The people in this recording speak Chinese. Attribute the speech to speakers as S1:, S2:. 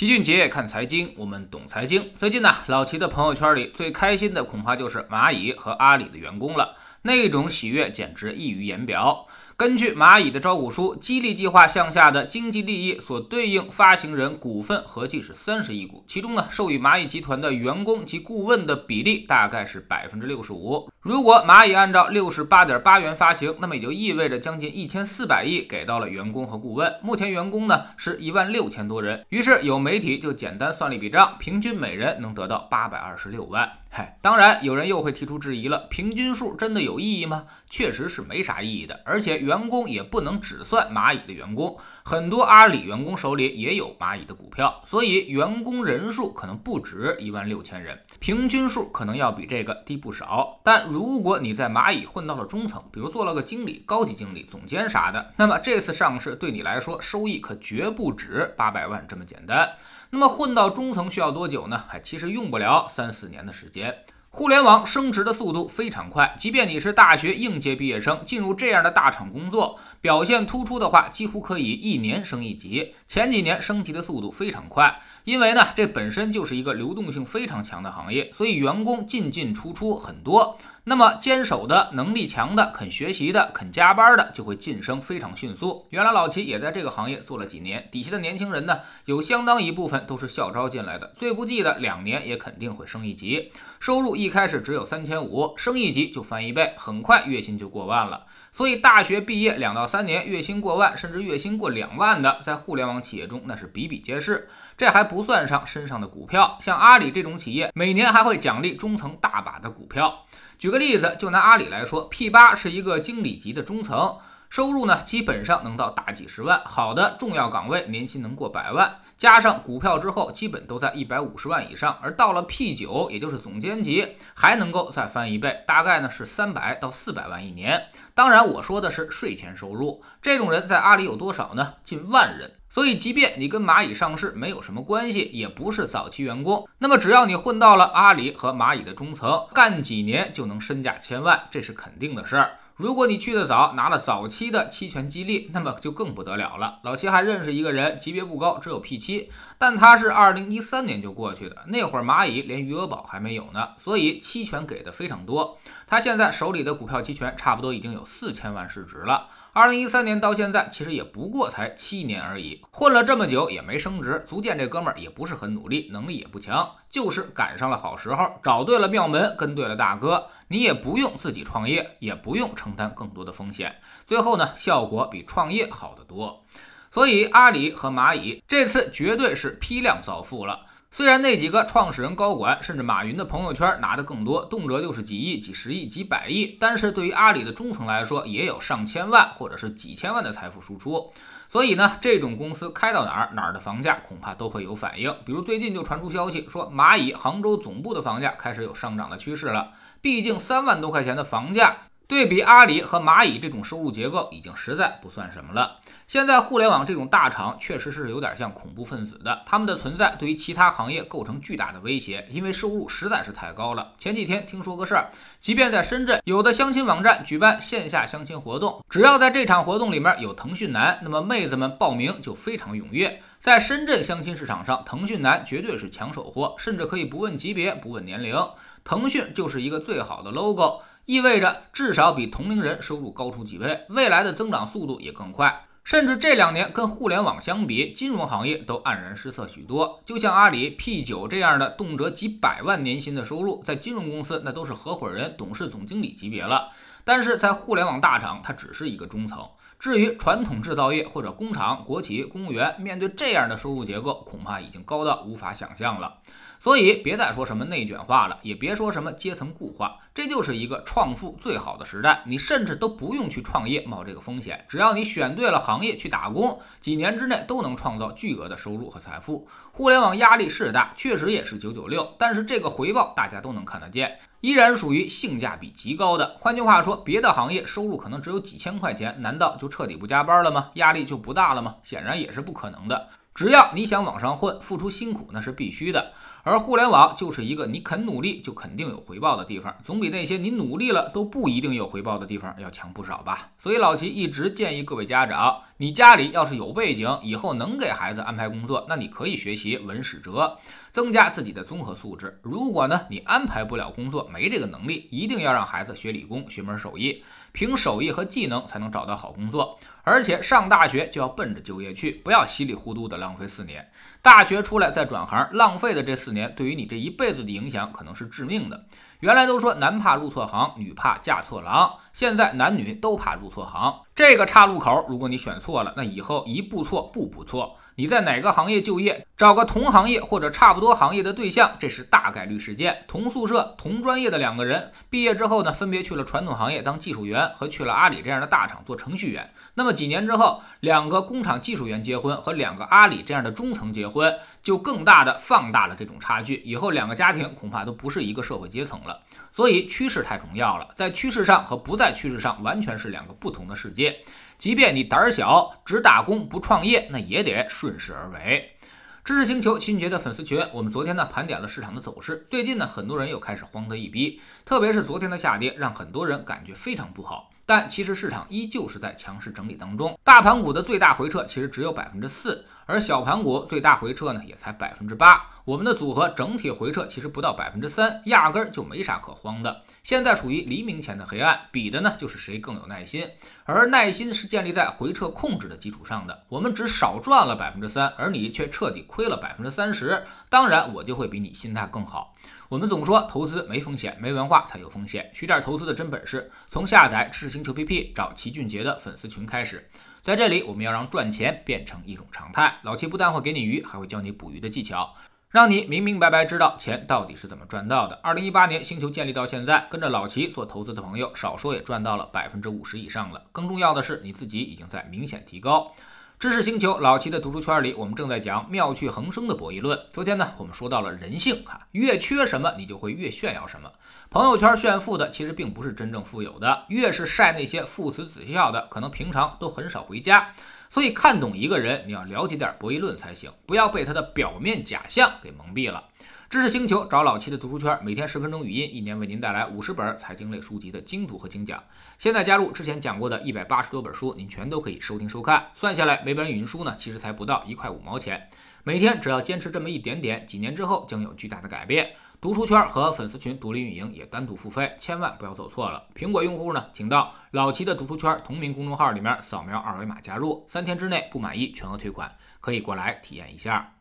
S1: 齐俊杰看财经，我们懂财经。最近呢，老齐的朋友圈里最开心的恐怕就是蚂蚁和阿里的员工了，那种喜悦简直溢于言表。根据蚂蚁的招股书，激励计划项下的经济利益所对应发行人股份合计是三十亿股，其中呢，授予蚂蚁集团的员工及顾问的比例大概是百分之六十五。如果蚂蚁按照六十八点八元发行，那么也就意味着将近一千四百亿给到了员工和顾问。目前员工呢是一万六千多人，于是有媒体就简单算了一笔账，平均每人能得到八百二十六万。嗨，当然有人又会提出质疑了，平均数真的有有意义吗？确实是没啥意义的，而且员工也不能只算蚂蚁的员工，很多阿里员工手里也有蚂蚁的股票，所以员工人数可能不止一万六千人，平均数可能要比这个低不少。但如果你在蚂蚁混到了中层，比如做了个经理、高级经理、总监啥的，那么这次上市对你来说收益可绝不止八百万这么简单。那么混到中层需要多久呢？哎，其实用不了三四年的时间。互联网升职的速度非常快，即便你是大学应届毕业生，进入这样的大厂工作，表现突出的话，几乎可以一年升一级。前几年升级的速度非常快，因为呢，这本身就是一个流动性非常强的行业，所以员工进进出出很多。那么坚守的能力强的、肯学习的、肯加班的，就会晋升非常迅速。原来老齐也在这个行业做了几年，底下的年轻人呢，有相当一部分都是校招进来的，最不济的两年也肯定会升一级。收入一开始只有三千五，升一级就翻一倍，很快月薪就过万了。所以大学毕业两到三年，月薪过万，甚至月薪过两万的，在互联网企业中那是比比皆是。这还不算上身上的股票，像阿里这种企业，每年还会奖励中层大把的股票。举个例子，就拿阿里来说，P 八是一个经理级的中层，收入呢基本上能到大几十万，好的重要岗位年薪能过百万，加上股票之后，基本都在一百五十万以上。而到了 P 九，也就是总监级，还能够再翻一倍，大概呢是三百到四百万一年。当然，我说的是税前收入，这种人在阿里有多少呢？近万人。所以，即便你跟蚂蚁上市没有什么关系，也不是早期员工，那么只要你混到了阿里和蚂蚁的中层，干几年就能身价千万，这是肯定的事儿。如果你去的早，拿了早期的期权激励，那么就更不得了了。老七还认识一个人，级别不高，只有 P 七，但他是二零一三年就过去的，那会儿蚂蚁连余额宝还没有呢，所以期权给的非常多。他现在手里的股票期权差不多已经有四千万市值了。二零一三年到现在，其实也不过才七年而已，混了这么久也没升职，足见这哥们儿也不是很努力，能力也不强，就是赶上了好时候，找对了庙门，跟对了大哥。你也不用自己创业，也不用承担更多的风险，最后呢，效果比创业好得多。所以阿里和蚂蚁这次绝对是批量造富了。虽然那几个创始人、高管，甚至马云的朋友圈拿的更多，动辄就是几亿、几十亿、几百亿，但是对于阿里的中层来说，也有上千万或者是几千万的财富输出。所以呢，这种公司开到哪儿，哪儿的房价恐怕都会有反应。比如最近就传出消息说，蚂蚁杭州总部的房价开始有上涨的趋势了。毕竟三万多块钱的房价。对比阿里和蚂蚁这种收入结构，已经实在不算什么了。现在互联网这种大厂确实是有点像恐怖分子的，他们的存在对于其他行业构成巨大的威胁，因为收入实在是太高了。前几天听说个事儿，即便在深圳，有的相亲网站举办线下相亲活动，只要在这场活动里面有腾讯男，那么妹子们报名就非常踊跃。在深圳相亲市场上，腾讯男绝对是抢手货，甚至可以不问级别、不问年龄，腾讯就是一个最好的 logo。意味着至少比同龄人收入高出几倍，未来的增长速度也更快。甚至这两年跟互联网相比，金融行业都黯然失色许多。就像阿里 P 九这样的动辄几百万年薪的收入，在金融公司那都是合伙人、董事、总经理级别了。但是在互联网大厂，它只是一个中层。至于传统制造业或者工厂、国企、公务员，面对这样的收入结构，恐怕已经高到无法想象了。所以别再说什么内卷化了，也别说什么阶层固化，这就是一个创富最好的时代。你甚至都不用去创业冒这个风险，只要你选对了行业去打工，几年之内都能创造巨额的收入和财富。互联网压力是大，确实也是九九六，但是这个回报大家都能看得见，依然属于性价比极高的。换句话说，别的行业收入可能只有几千块钱，难道就彻底不加班了吗？压力就不大了吗？显然也是不可能的。只要你想往上混，付出辛苦那是必须的。而互联网就是一个你肯努力就肯定有回报的地方，总比那些你努力了都不一定有回报的地方要强不少吧。所以老齐一直建议各位家长，你家里要是有背景，以后能给孩子安排工作，那你可以学习文史哲，增加自己的综合素质。如果呢你安排不了工作，没这个能力，一定要让孩子学理工，学门手艺，凭手艺和技能才能找到好工作。而且上大学就要奔着就业去，不要稀里糊涂的浪费四年。大学出来再转行，浪费的这四四年，对于你这一辈子的影响可能是致命的。原来都说男怕入错行，女怕嫁错郎，现在男女都怕入错行。这个岔路口，如果你选错了，那以后一步错步步错。你在哪个行业就业，找个同行业或者差不多行业的对象，这是大概率事件。同宿舍、同专业的两个人，毕业之后呢，分别去了传统行业当技术员，和去了阿里这样的大厂做程序员。那么几年之后，两个工厂技术员结婚，和两个阿里这样的中层结婚，就更大的放大了这种差距。以后两个家庭恐怕都不是一个社会阶层了。所以趋势太重要了，在趋势上和不在趋势上完全是两个不同的世界。即便你胆儿小，只打工不创业，那也得顺势而为。知识星球秦杰的粉丝群，我们昨天呢盘点了市场的走势。最近呢，很多人又开始慌得一逼，特别是昨天的下跌，让很多人感觉非常不好。但其实市场依旧是在强势整理当中，大盘股的最大回撤其实只有百分之四，而小盘股最大回撤呢也才百分之八。我们的组合整体回撤其实不到百分之三，压根儿就没啥可慌的。现在处于黎明前的黑暗，比的呢就是谁更有耐心，而耐心是建立在回撤控制的基础上的。我们只少赚了百分之三，而你却彻底亏了百分之三十，当然我就会比你心态更好。我们总说投资没风险，没文化才有风险。学点投资的真本事，从下载知识星球 PP 找齐俊杰的粉丝群开始。在这里，我们要让赚钱变成一种常态。老齐不但会给你鱼，还会教你捕鱼的技巧，让你明明白白知道钱到底是怎么赚到的。二零一八年星球建立到现在，跟着老齐做投资的朋友，少说也赚到了百分之五十以上了。更重要的是，你自己已经在明显提高。知识星球老齐的读书圈里，我们正在讲妙趣横生的博弈论。昨天呢，我们说到了人性哈，越缺什么，你就会越炫耀什么。朋友圈炫富的，其实并不是真正富有的，越是晒那些父慈子孝的，可能平常都很少回家。所以看懂一个人，你要了解点博弈论才行，不要被他的表面假象给蒙蔽了。知识星球找老七的读书圈，每天十分钟语音，一年为您带来五十本财经类书籍的精读和精讲。现在加入之前讲过的一百八十多本书，您全都可以收听收看。算下来，每本语音书呢，其实才不到一块五毛钱。每天只要坚持这么一点点，几年之后将有巨大的改变。读书圈和粉丝群独立运营也单独付费，千万不要走错了。苹果用户呢，请到老齐的读书圈同名公众号里面扫描二维码加入，三天之内不满意全额退款，可以过来体验一下。